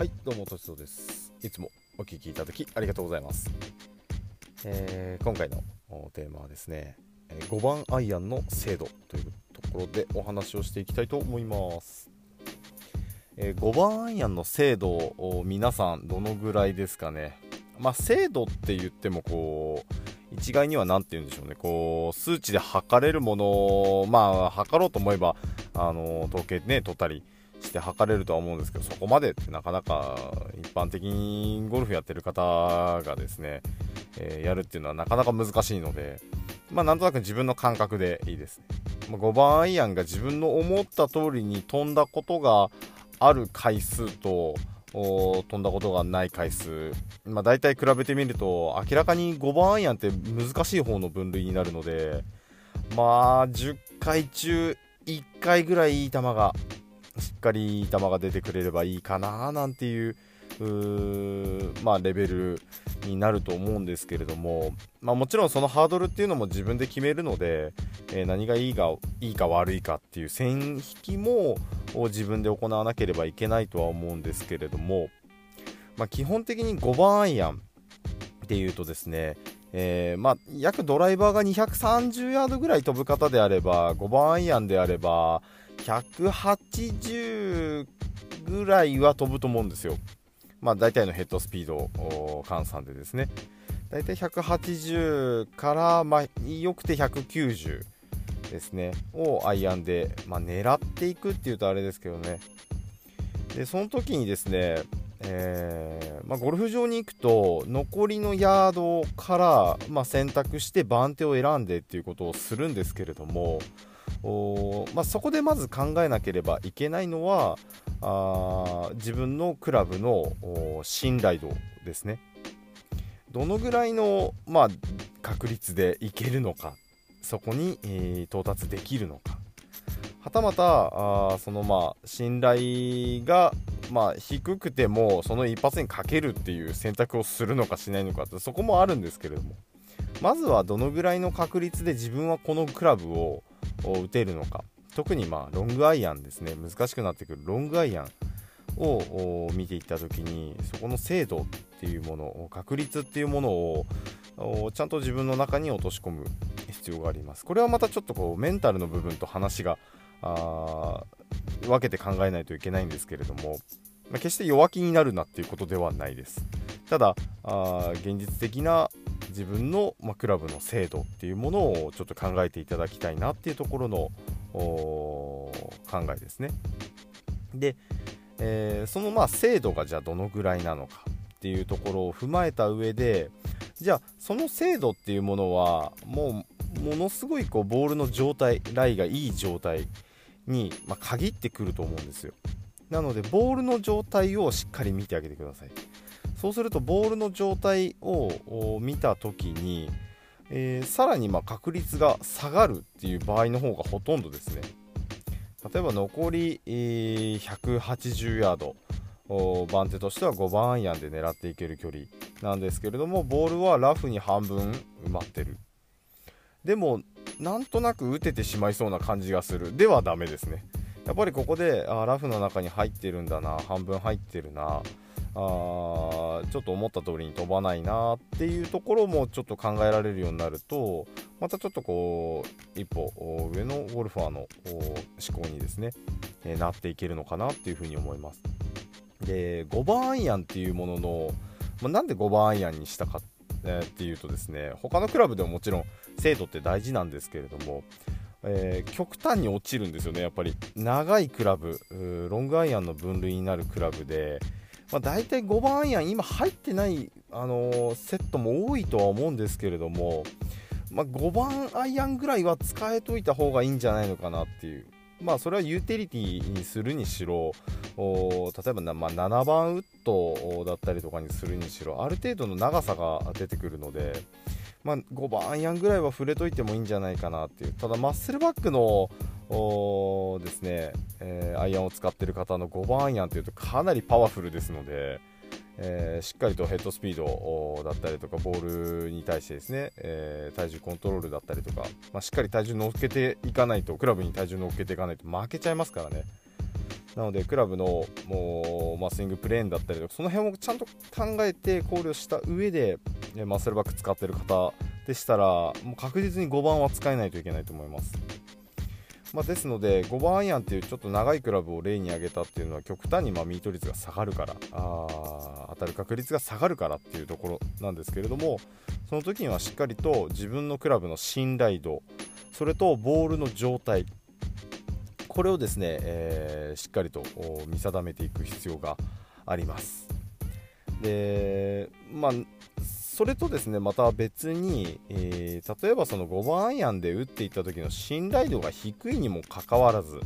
はいどうもとしそうです。いつもお聞きいただきありがとうございます、えー、今回のテーマはですね5番アイアンの精度というところでお話をしていきたいと思います、えー、5番アイアンの精度を皆さんどのぐらいですかね。まあ精度って言ってもこう一概には何て言うんでしょうね。こう数値で測れるものまあ測ろうと思えばあの統計ね取ったりして測れるとは思うんですけどそこまでってなかなか一般的にゴルフやってる方がですね、えー、やるっていうのはなかなか難しいのでまあなんとなく自分の感覚でいいですね、まあ、5番アイアンが自分の思った通りに飛んだことがある回数と飛んだことがない回数、まあ、大体比べてみると明らかに5番アイアンって難しい方の分類になるのでまあ10回中1回ぐらいいい球がしっかり球が出てくれればいいかななんていうまあ、レベルになると思うんですけれども、まあ、もちろんそのハードルっていうのも自分で決めるので、えー、何がいいかいいか悪いかっていう線引きも自分で行わなければいけないとは思うんですけれども、まあ、基本的に5番アイアンっていうとですね、えー、まあ、約ドライバーが230ヤードぐらい飛ぶ方であれば5番アイアンであれば180ぐらいは飛ぶと思うんですよ。まあ、大体のヘッドスピード換算でですね。大体180から、まあ、よくて190ですね、をアイアンで、まあ、狙っていくっていうとあれですけどね。で、その時にですね、えー、まあ、ゴルフ場に行くと残りのヤードから、ま、選択して番手を選んでっていうことをするんですけれども、まあ、そこでまず考えなければいけないのはあ自分のクラブの信頼度ですね。どのぐらいの、まあ、確率でいけるのかそこに、えー、到達できるのか。はたまたあそのまあ信頼がまあ、低くてもその一発にかけるっていう選択をするのかしないのかってそこもあるんですけれども。まずはどのぐらいの確率で自分はこのクラブをを打てるのか。特にまあロングアイアンですね。難しくなってくる。ロングアイアンを見ていった時にそこの精度っていうもの確率っていうものをちゃんと自分の中に落とし込む必要があります。これはまたちょっとこうメンタルの部分と話が分けて考えないといけないんですけれども、まあ、決して弱気になるなっていうことではないです。ただあ現実的な自分の、ま、クラブの精度っていうものをちょっと考えていただきたいなっていうところの考えですね。で、えー、そのまあ精度がじゃあどのぐらいなのかっていうところを踏まえた上でじゃあその精度っていうものはもうものすごいこうボールの状態ライがいい状態に、ま、限ってくると思うんですよなのでボールの状態をしっかり見てあげてくださいそうするとボールの状態を見た時に、えー、さらにま確率が下がるっていう場合の方がほとんどですね。例えば残り、えー、180ヤード。番手としては5番アイアンで狙っていける距離なんですけれどもボールはラフに半分埋まってる。でもなんとなく打ててしまいそうな感じがする。ではダメですね。やっぱりここであラフの中に入ってるんだな半分入ってるな。あちょっと思った通りに飛ばないなっていうところもちょっと考えられるようになるとまたちょっとこう一歩上のゴルファーの思考にですね、えー、なっていけるのかなっていうふうに思います。で5番アイアンっていうものの、まあ、なんで5番アイアンにしたかっていうとですね他のクラブでももちろん精度って大事なんですけれどもえー、極端に落ちるんですよね、やっぱり。長いクラブ、ロングアイアンの分類になるクラブで、まあ、大体5番アイアン今入ってない、あのー、セットも多いとは思うんですけれども、まあ、5番アイアンぐらいは使えといた方がいいんじゃないのかなっていう。まあそれはユーティリティにするにしろ例えばな、まあ、7番ウッドだったりとかにするにしろある程度の長さが出てくるので、まあ、5番アイアンぐらいは触れといてもいいんじゃないかなっていうただマッスルバックのですね、えー、アイアンを使っている方の5番アイアンというとかなりパワフルですので、えー、しっかりとヘッドスピードだったりとかボールに対してですね、えー、体重コントロールだったりとか、まあ、しっかり体重乗っけていかないとクラブに体重乗っけていかないと負けちゃいますからねなのでクラブのもう、まあ、スイングプレーンだったりとかその辺をちゃんと考えて考慮した上でえマッスルバック使ってる方でしたらもう確実に5番は使えないといけないと思います。まあ、ですので5番アイアンっていうちょっと長いクラブを例に挙げたっていうのは極端にまミート率が下がるからあ当たる確率が下がるからっていうところなんですけれどもその時にはしっかりと自分のクラブの信頼度それとボールの状態これをですね、えー、しっかりと見定めていく必要があります。でまあそれとですねまた別に、えー、例えばその5番アイアンで打っていった時の信頼度が低いにもかかわらず、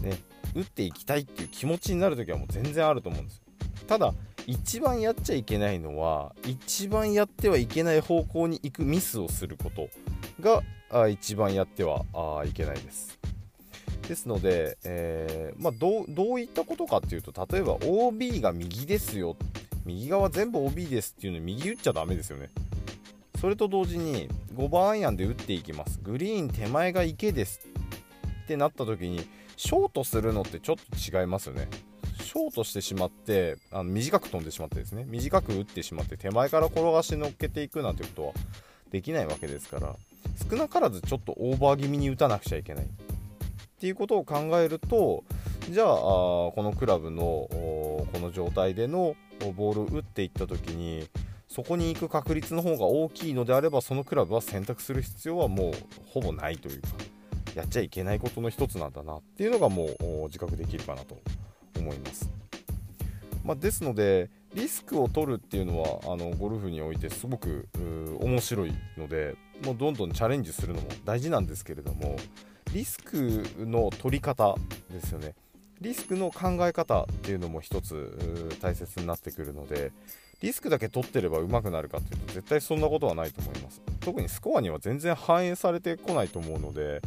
ね、打っていきたいっていう気持ちになる時はもう全然あると思うんですただ一番やっちゃいけないのは一番やってはいけない方向に行くミスをすることがあ一番やってはいけないです。ですので、えー、まあ、どういったことかっていうと例えば OB が右ですよ右側全部 OB ですっていうの右打っちゃダメですよね。それと同時に5番アイアンで打っていきます。グリーン手前が池ですってなった時にショートするのってちょっと違いますよね。ショートしてしまってあの短く飛んでしまってですね。短く打ってしまって手前から転がして乗っけていくなんてことはできないわけですから少なからずちょっとオーバー気味に打たなくちゃいけない。っていうことを考えるとじゃあこのクラブのこの状態でのボールを打っていった時にそこに行く確率の方が大きいのであればそのクラブは選択する必要はもうほぼないというかやっちゃいけないことの一つなんだなっていうのがもう自覚できるかなと思います。まあ、ですのでリスクを取るっていうのはあのゴルフにおいてすごく面白いのでもうどんどんチャレンジするのも大事なんですけれどもリスクの取り方ですよねリスクの考え方っていうのも一つ大切になってくるのでリスクだけ取ってれば上手くなるかっていうと絶対そんなことはないと思います。特にスコアには全然反映されてこないと思うので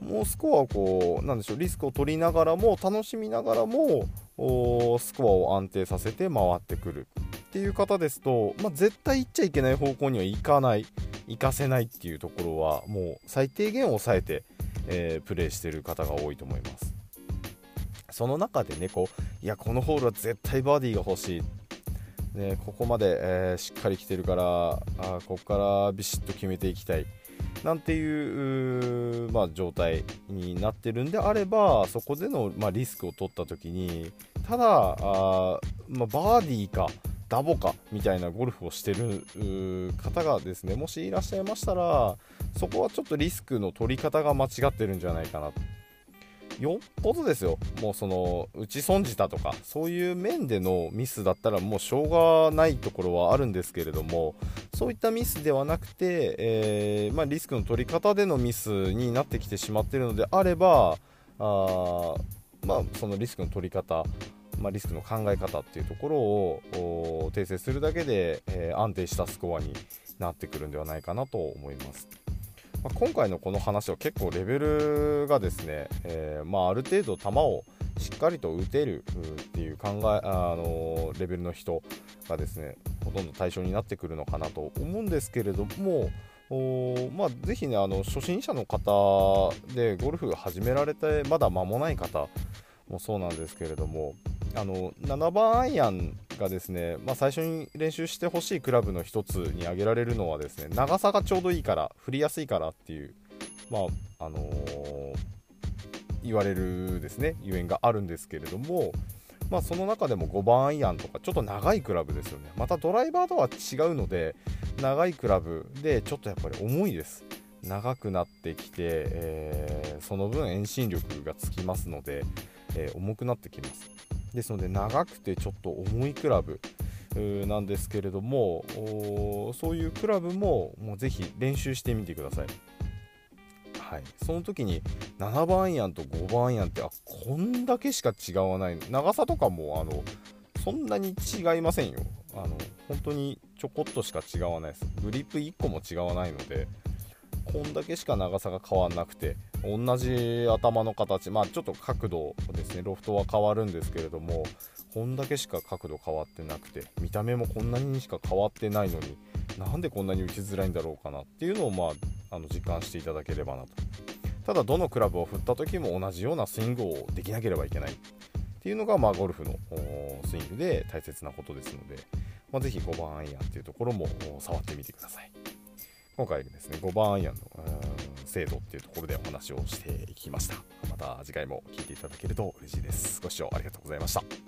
もうスコアをこうなんでしょうリスクを取りながらも楽しみながらもスコアを安定させて回ってくるっていう方ですと、まあ、絶対行っちゃいけない方向には行かない行かせないっていうところはもう最低限抑えてえー、プレーしてる方が多いと思います。その中でねこういやこのホールは絶対バーディーが欲しい。ね、ここまで、えー、しっかり来てるからあここからビシッと決めていきたい。なんていうまあ、状態になってるんであればそこでの、まあ、リスクを取った時にただあ、まあ、バーディーかダボかみたいなゴルフをしてる方がですねもしいらっしゃいましたらそこはちょっとリスクの取り方が間違ってるんじゃないかな。よっぽどですよもうその打ち損じたとかそういう面でのミスだったらもうしょうがないところはあるんですけれどもそういったミスではなくて、えー、まあ、リスクの取り方でのミスになってきてしまっているのであればあまあ、そのリスクの取り方まあ、リスクの考え方っていうところを訂正するだけで、えー、安定したスコアになってくるんではないかなと思います。まあ、今回のこの話は結構レベルがですね、えー、まあ、ある程度球をしっかりと打てるっていう考え、あのレベルの人がですねほとんど対象になってくるのかなと思うんですけれどもおまあ、ぜひねあの初心者の方でゴルフ始められてまだ間もない方もそうなんですけれどもあの7番アイアンがですね、まあ、最初に練習してほしいクラブの1つに挙げられるのはですね長さがちょうどいいから振りやすいからっていう、まああのー、言われるですねゆえんがあるんですけれども、まあ、その中でも5番アイアンとかちょっと長いクラブですよね。またドライバーとは違うので長いクラブでちょっとやっぱり重いです。長くなってきて、えー、その分遠心力がつきますので、えー、重くなってきます。ですので長くてちょっと重いクラブなんですけれどもそういうクラブももうぜひ練習してみてください。はい、その時に7番アイアンと5番アイアンってあこんだけしか違わない長さとかもあのそんなに違いませんよ。あの本当にちょこっとしか違わないです。グリップ1個も違わないので。こんだけしか長さが変わらなくて同じ頭の形まあちょっと角度ですねロフトは変わるんですけれどもこんだけしか角度変わってなくて見た目もこんなにしか変わってないのになんでこんなに打ちづらいんだろうかなっていうのをまああの実感していただければなと。ただどのクラブを振った時も同じようなスイングをできなければいけないっていうのが、まあ、ゴルフのスイングで大切なことですので、まあ、ぜひ5番アイアンっていうところも触ってみてください。今回ですね5番アイアンの制度っていうところでお話をしていきました。また次回も聴いていただけると嬉しいです。ご視聴ありがとうございました。